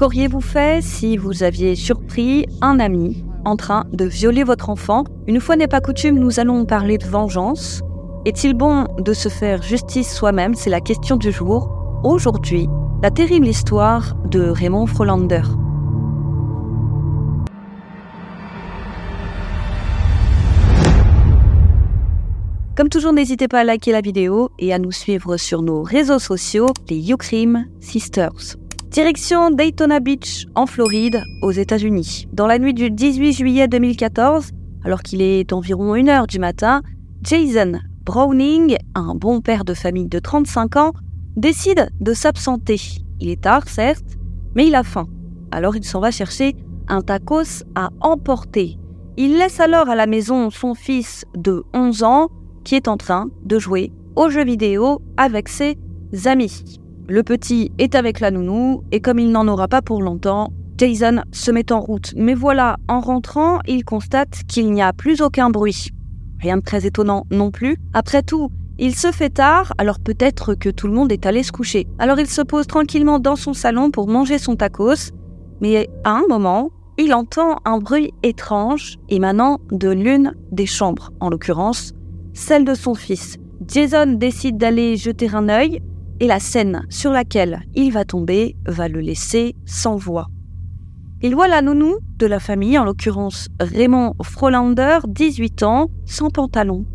Qu'auriez-vous fait si vous aviez surpris un ami en train de violer votre enfant? Une fois n'est pas coutume, nous allons parler de vengeance. Est-il bon de se faire justice soi-même? C'est la question du jour. Aujourd'hui, la terrible histoire de Raymond Frolander. Comme toujours, n'hésitez pas à liker la vidéo et à nous suivre sur nos réseaux sociaux, les YouCrime Sisters. Direction Daytona Beach, en Floride, aux États-Unis. Dans la nuit du 18 juillet 2014, alors qu'il est environ 1h du matin, Jason Browning, un bon père de famille de 35 ans, décide de s'absenter. Il est tard, certes, mais il a faim. Alors il s'en va chercher un tacos à emporter. Il laisse alors à la maison son fils de 11 ans qui est en train de jouer aux jeux vidéo avec ses amis. Le petit est avec la nounou et comme il n'en aura pas pour longtemps, Jason se met en route. Mais voilà, en rentrant, il constate qu'il n'y a plus aucun bruit. Rien de très étonnant non plus. Après tout, il se fait tard, alors peut-être que tout le monde est allé se coucher. Alors il se pose tranquillement dans son salon pour manger son tacos. Mais à un moment, il entend un bruit étrange émanant de l'une des chambres, en l'occurrence celle de son fils. Jason décide d'aller jeter un œil, et la scène sur laquelle il va tomber va le laisser sans voix. Il voit la nounou de la famille, en l'occurrence Raymond Frolander, 18 ans, sans pantalon.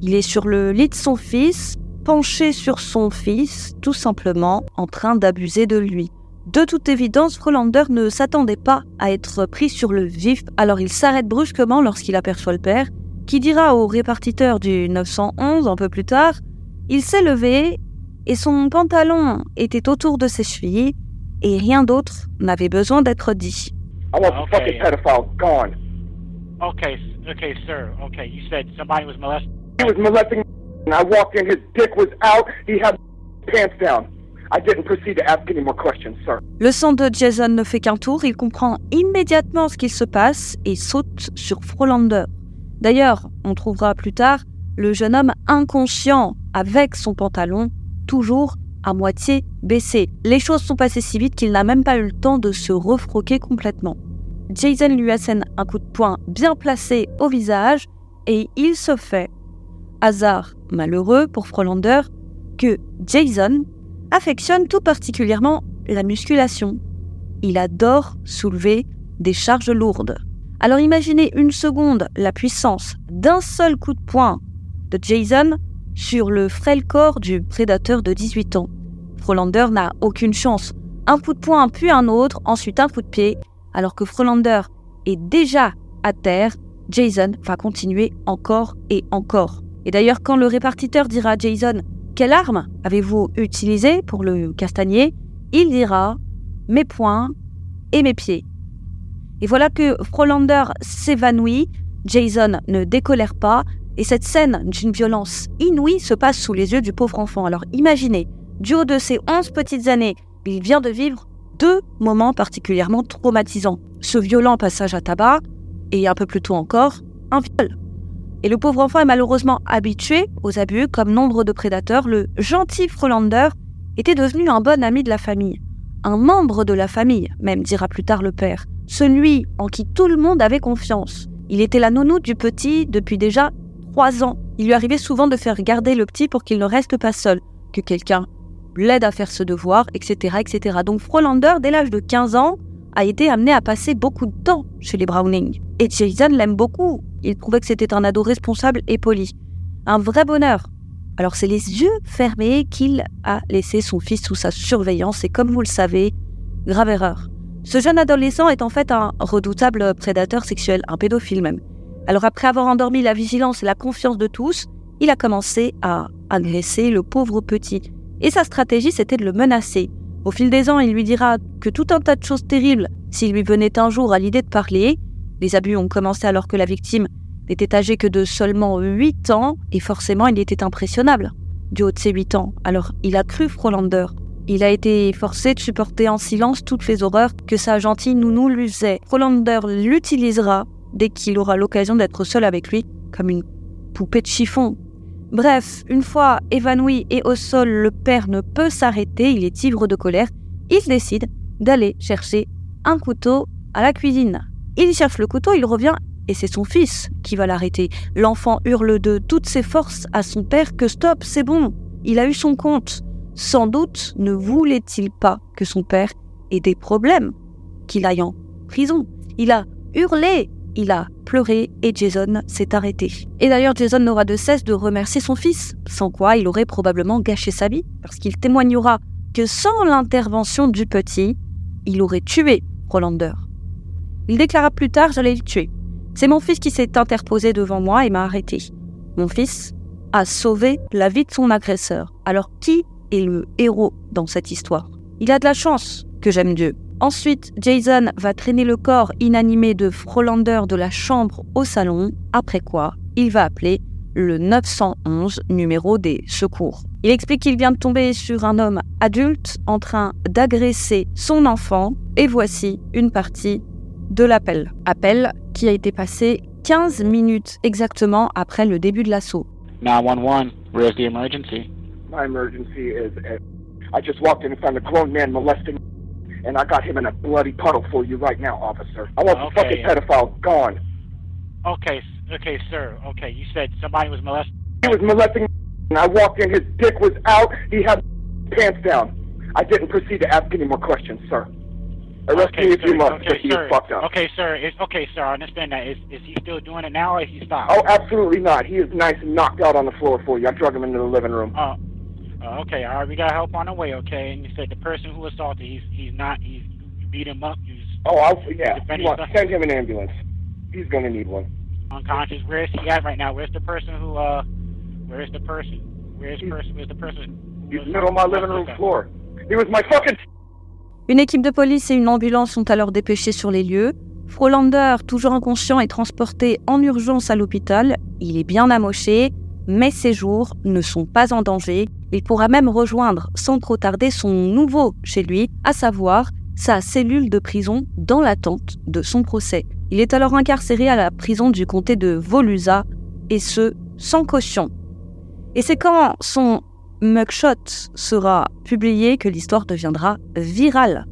Il est sur le lit de son fils, penché sur son fils, tout simplement en train d'abuser de lui. De toute évidence, Frolander ne s'attendait pas à être pris sur le vif, alors il s'arrête brusquement lorsqu'il aperçoit le père, qui dira au répartiteur du 911 un peu plus tard Il s'est levé et son pantalon était autour de ses chevilles et rien d'autre n'avait besoin d'être dit. I want the fucking pedophile gone. Okay, okay, sir. Okay, you said somebody was molesting. He was molesting and I walked in, his dick was out, he had pants down. I didn't proceed to ask any more questions, sir. Le sang de Jason ne fait qu'un tour, il comprend immédiatement ce qu'il se passe et saute sur Frolander. D'ailleurs, on trouvera plus tard le jeune homme inconscient avec son pantalon toujours à moitié baissé. Les choses sont passées si vite qu'il n'a même pas eu le temps de se refroquer complètement. Jason lui assène un coup de poing bien placé au visage et il se fait, hasard malheureux pour Frolander, que Jason affectionne tout particulièrement la musculation. Il adore soulever des charges lourdes. Alors imaginez une seconde la puissance d'un seul coup de poing de Jason sur le frêle corps du prédateur de 18 ans. Frolander n'a aucune chance. Un coup de poing puis un autre, ensuite un coup de pied. Alors que Frolander est déjà à terre, Jason va continuer encore et encore. Et d'ailleurs, quand le répartiteur dira à Jason Quelle arme avez-vous utilisé pour le castagner? Il dira Mes poings et mes pieds. Et voilà que Frolander s'évanouit. Jason ne décolère pas, et cette scène d'une violence inouïe se passe sous les yeux du pauvre enfant. Alors imaginez, du haut de ses 11 petites années, il vient de vivre deux moments particulièrement traumatisants. Ce violent passage à tabac et un peu plus tôt encore, un viol. Et le pauvre enfant est malheureusement habitué aux abus comme nombre de prédateurs. Le gentil Frolander était devenu un bon ami de la famille. Un membre de la famille, même dira plus tard le père. Celui en qui tout le monde avait confiance. Il était la nounou du petit depuis déjà trois ans. Il lui arrivait souvent de faire garder le petit pour qu'il ne reste pas seul, que quelqu'un l'aide à faire ce devoir, etc., etc. Donc Frolander, dès l'âge de 15 ans, a été amené à passer beaucoup de temps chez les Browning. Et Jason l'aime beaucoup. Il trouvait que c'était un ado responsable et poli. Un vrai bonheur. Alors c'est les yeux fermés qu'il a laissé son fils sous sa surveillance et comme vous le savez, grave erreur. Ce jeune adolescent est en fait un redoutable prédateur sexuel, un pédophile même. Alors après avoir endormi la vigilance et la confiance de tous, il a commencé à agresser le pauvre petit. Et sa stratégie, c'était de le menacer. Au fil des ans, il lui dira que tout un tas de choses terribles, s'il lui venait un jour à l'idée de parler. Les abus ont commencé alors que la victime n'était âgée que de seulement 8 ans, et forcément il était impressionnable, du haut de ses 8 ans. Alors il a cru Frolander. Il a été forcé de supporter en silence toutes les horreurs que sa gentille nounou lui faisait. Frolander l'utilisera dès qu'il aura l'occasion d'être seul avec lui, comme une poupée de chiffon. Bref, une fois évanoui et au sol, le père ne peut s'arrêter, il est ivre de colère, il décide d'aller chercher un couteau à la cuisine. Il cherche le couteau, il revient et c'est son fils qui va l'arrêter. L'enfant hurle de toutes ses forces à son père que stop, c'est bon, il a eu son compte. Sans doute ne voulait-il pas que son père ait des problèmes, qu'il aille en prison. Il a hurlé, il a pleuré et Jason s'est arrêté. Et d'ailleurs, Jason n'aura de cesse de remercier son fils, sans quoi il aurait probablement gâché sa vie, parce qu'il témoignera que sans l'intervention du petit, il aurait tué Rolander. Il déclara plus tard J'allais le tuer. C'est mon fils qui s'est interposé devant moi et m'a arrêté. Mon fils a sauvé la vie de son agresseur. Alors qui est le héros dans cette histoire? Il a de la chance que j'aime Dieu. Ensuite, Jason va traîner le corps inanimé de Frolander de la chambre au salon, après quoi il va appeler le 911 numéro des secours. Il explique qu'il vient de tomber sur un homme adulte en train d'agresser son enfant et voici une partie de l'appel. Appel qui a été passé 15 minutes exactement après le début de l'assaut. 911, where's the emergency? My emergency is I just walked in and found a grown man molesting and I got him in a bloody puddle for you right now, officer. I want the fucking pedophile gone. Okay, okay, sir. Okay, you said somebody was molesting. He was molesting and I walked in, his dick was out, he had pants down. I didn't proceed to ask any more questions, sir. Arrest okay, me if sir. you must, okay, but he sir. fucked up. Okay, sir. It's, okay, sir. I understand that. Is, is he still doing it now, or is he stopped? Oh, absolutely not. He is nice and knocked out on the floor for you. I drug him into the living room. Oh, uh, okay. All right, we got help on the way. Okay, and you said the person who assaulted, he's he's not. He's you beat him up. He's Oh, I'll, yeah. Defend You want, send him an ambulance. He's going to need one. unconscious. Where is he at right now? Where's the person who? uh Where is the person? Where's person? Where's the person? He's was- middle of my living room floor. He was my fucking Une équipe de police et une ambulance sont alors dépêchés sur les lieux. Frolander, toujours inconscient, est transporté en urgence à l'hôpital. Il est bien amoché, mais ses jours ne sont pas en danger. Il pourra même rejoindre sans trop tarder son nouveau chez lui, à savoir sa cellule de prison dans l'attente de son procès. Il est alors incarcéré à la prison du comté de Volusa, et ce, sans caution. Et c'est quand son mugshot sera publié que l'histoire deviendra virale.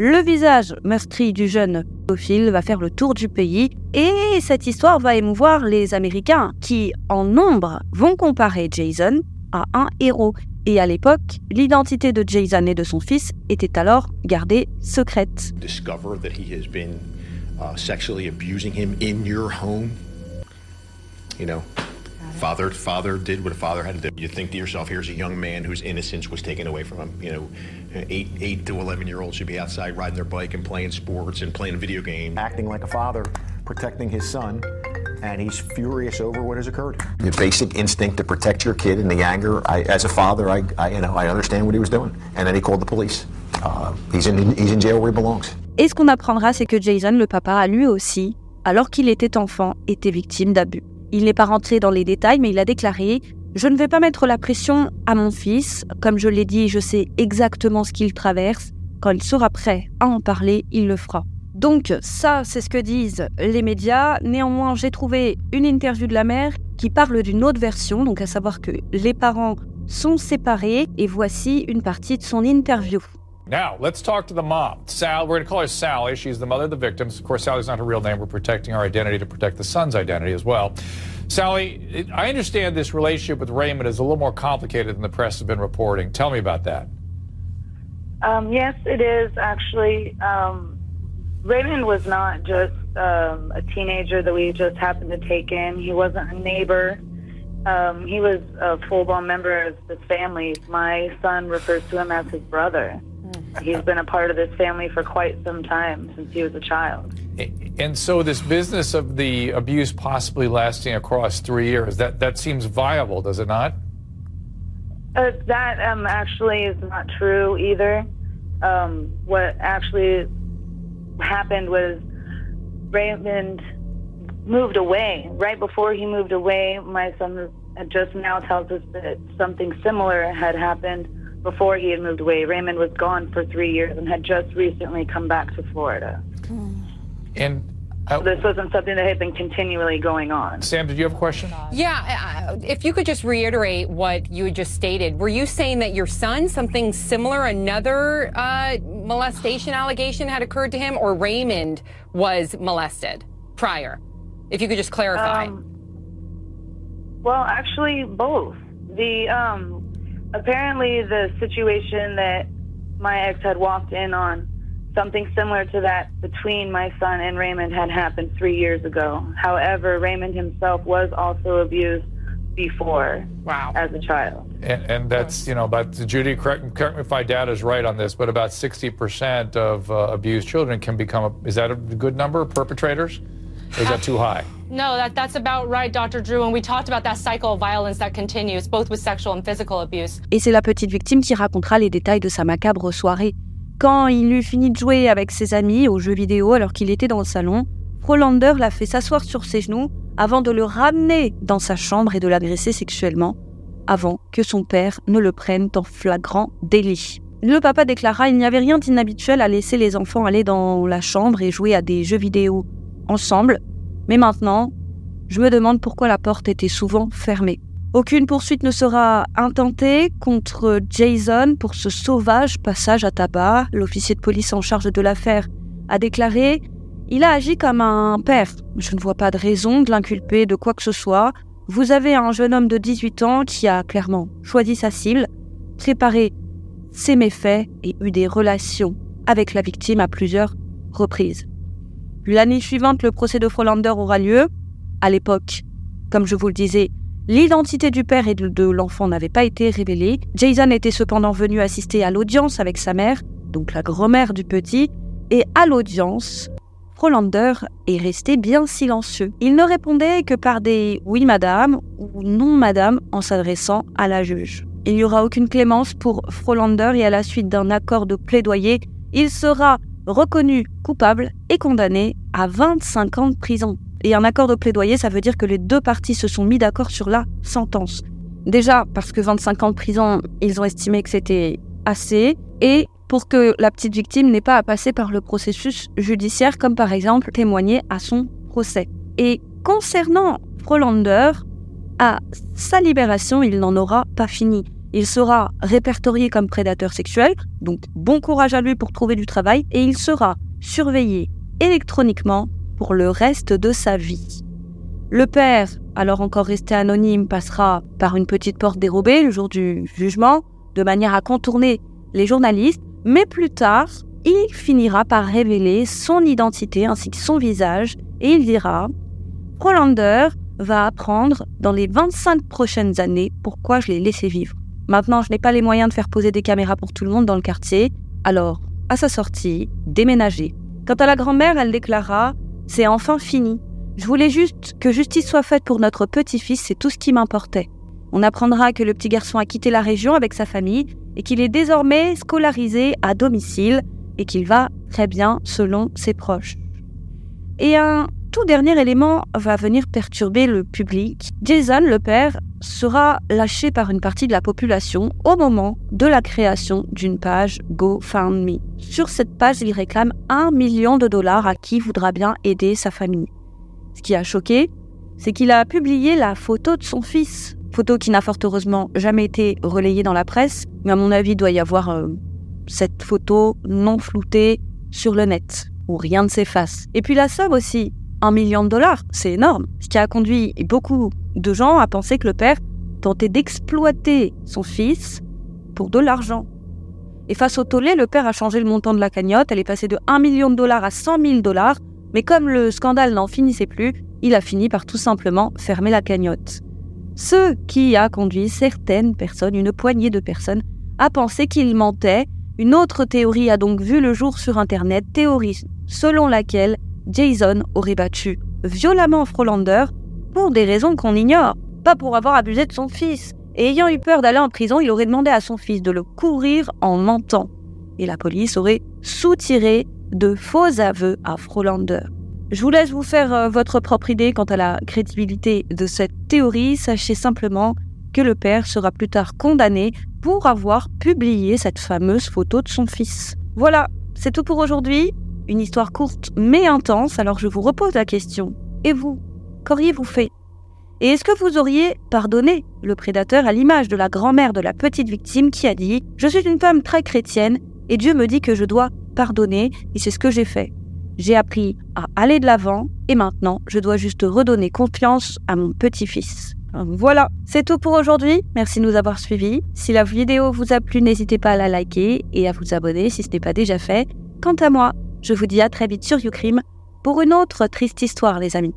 Le visage meurtri du jeune pédophile va faire le tour du pays et cette histoire va émouvoir les Américains qui, en nombre, vont comparer Jason à un héros. Et à l'époque, l'identité de Jason et de son fils était alors gardée secrète. discover that he has been uh, sexually abusing him in your home. You know, father father did what a father had to do. You think to yourself, here's a young man whose innocence was taken away from him. You know, eight eight to eleven year olds should be outside riding their bike and playing sports and playing video games. acting like a father, protecting his son, and he's furious over what has occurred. The basic instinct to protect your kid and the anger. I, as a father, I, I you know I understand what he was doing, and then he called the police. Uh, he's in he's in jail where he belongs. Et ce qu'on apprendra, c'est que Jason, le papa, a lui aussi, alors qu'il était enfant, été victime d'abus. Il n'est pas rentré dans les détails, mais il a déclaré Je ne vais pas mettre la pression à mon fils. Comme je l'ai dit, je sais exactement ce qu'il traverse. Quand il sera prêt à en parler, il le fera. Donc ça, c'est ce que disent les médias. Néanmoins, j'ai trouvé une interview de la mère qui parle d'une autre version, donc à savoir que les parents sont séparés. Et voici une partie de son interview. Now, let's talk to the mom. Sal, we're going to call her Sally. She's the mother of the victims. Of course, Sally's not her real name. We're protecting her identity to protect the son's identity as well. Sally, I understand this relationship with Raymond is a little more complicated than the press has been reporting. Tell me about that. Um, yes, it is actually. Um, Raymond was not just um, a teenager that we just happened to take in. He wasn't a neighbor. Um, he was a full-blown member of this family. My son refers to him as his brother. He's been a part of this family for quite some time since he was a child. And so, this business of the abuse possibly lasting across three years, that, that seems viable, does it not? Uh, that um, actually is not true either. Um, what actually happened was Raymond moved away. Right before he moved away, my son just now tells us that something similar had happened before he had moved away. Raymond was gone for three years and had just recently come back to Florida. And uh, This wasn't something that had been continually going on. Sam, did you have a question? Yeah, uh, if you could just reiterate what you had just stated, were you saying that your son, something similar, another uh, molestation allegation had occurred to him or Raymond was molested prior? If you could just clarify. Um, well, actually, both. The um, apparently the situation that my ex had walked in on, something similar to that between my son and Raymond had happened three years ago. However, Raymond himself was also abused before wow. as a child. And, and that's, you know, about, Judy, correct, correct me if my data is right on this, but about 60% of uh, abused children can become, a, is that a good number, perpetrators? Or is that too high? No, that, that's about right, Dr. Drew. And we talked about that cycle of violence that continues, both with sexual and physical abuse. Et c'est la petite victime qui racontera les détails de sa macabre soirée. Quand il eut fini de jouer avec ses amis aux jeux vidéo alors qu'il était dans le salon, Frolander l'a fait s'asseoir sur ses genoux avant de le ramener dans sa chambre et de l'agresser sexuellement, avant que son père ne le prenne en flagrant délit. Le papa déclara Il n'y avait rien d'inhabituel à laisser les enfants aller dans la chambre et jouer à des jeux vidéo ensemble, mais maintenant, je me demande pourquoi la porte était souvent fermée. Aucune poursuite ne sera intentée contre Jason pour ce sauvage passage à tabac. L'officier de police en charge de l'affaire a déclaré Il a agi comme un père. Je ne vois pas de raison de l'inculper de quoi que ce soit. Vous avez un jeune homme de 18 ans qui a clairement choisi sa cible, préparé ses méfaits et eu des relations avec la victime à plusieurs reprises. L'année suivante, le procès de Frolander aura lieu. À l'époque, comme je vous le disais, l'identité du père et de l'enfant n'avait pas été révélée. Jason était cependant venu assister à l'audience avec sa mère, donc la grand-mère du petit, et à l'audience, Frolander est resté bien silencieux. Il ne répondait que par des oui madame ou non madame en s'adressant à la juge. Il n'y aura aucune clémence pour Frolander et à la suite d'un accord de plaidoyer, il sera reconnu coupable et condamné à 25 ans de prison. Et un accord de plaidoyer, ça veut dire que les deux parties se sont mis d'accord sur la sentence. Déjà parce que 25 ans de prison, ils ont estimé que c'était assez, et pour que la petite victime n'ait pas à passer par le processus judiciaire, comme par exemple témoigner à son procès. Et concernant Frolander, à sa libération, il n'en aura pas fini. Il sera répertorié comme prédateur sexuel, donc bon courage à lui pour trouver du travail, et il sera surveillé électroniquement pour le reste de sa vie. Le père, alors encore resté anonyme, passera par une petite porte dérobée le jour du jugement, de manière à contourner les journalistes, mais plus tard, il finira par révéler son identité ainsi que son visage, et il dira Prolander va apprendre dans les 25 prochaines années pourquoi je l'ai laissé vivre. Maintenant, je n'ai pas les moyens de faire poser des caméras pour tout le monde dans le quartier, alors, à sa sortie, déménager. Quant à la grand-mère, elle déclara C'est enfin fini. Je voulais juste que justice soit faite pour notre petit-fils, c'est tout ce qui m'importait. On apprendra que le petit garçon a quitté la région avec sa famille et qu'il est désormais scolarisé à domicile et qu'il va très bien selon ses proches. Et un dernier élément va venir perturber le public. Jason, le père, sera lâché par une partie de la population au moment de la création d'une page GoFundMe. Sur cette page, il réclame un million de dollars à qui voudra bien aider sa famille. Ce qui a choqué, c'est qu'il a publié la photo de son fils, photo qui n'a fort heureusement jamais été relayée dans la presse, mais à mon avis, il doit y avoir euh, cette photo non floutée sur le net, où rien ne s'efface. Et puis la somme aussi, un million de dollars, c'est énorme. Ce qui a conduit beaucoup de gens à penser que le père tentait d'exploiter son fils pour de l'argent. Et face au tollé, le père a changé le montant de la cagnotte. Elle est passée de 1 million de dollars à 100 000 dollars. Mais comme le scandale n'en finissait plus, il a fini par tout simplement fermer la cagnotte. Ce qui a conduit certaines personnes, une poignée de personnes, à penser qu'il mentait. Une autre théorie a donc vu le jour sur Internet, théorie selon laquelle Jason aurait battu violemment Frolander pour des raisons qu'on ignore, pas pour avoir abusé de son fils. Et ayant eu peur d'aller en prison, il aurait demandé à son fils de le couvrir en mentant. Et la police aurait soutiré de faux aveux à Frolander. Je vous laisse vous faire euh, votre propre idée quant à la crédibilité de cette théorie. Sachez simplement que le père sera plus tard condamné pour avoir publié cette fameuse photo de son fils. Voilà, c'est tout pour aujourd'hui. Une histoire courte mais intense, alors je vous repose la question. Et vous, qu'auriez-vous fait? Et est-ce que vous auriez pardonné le prédateur à l'image de la grand-mère de la petite victime qui a dit ⁇ Je suis une femme très chrétienne Et Dieu me dit que je dois pardonner, et c'est ce que j'ai fait. J'ai appris à aller de l'avant, et maintenant, je dois juste redonner confiance à mon petit-fils. Voilà, c'est tout pour aujourd'hui. Merci de nous avoir suivis. Si la vidéo vous a plu, n'hésitez pas à la liker et à vous abonner si ce n'est pas déjà fait. Quant à moi, je vous dis à très vite sur YouCrime pour une autre triste histoire, les amis.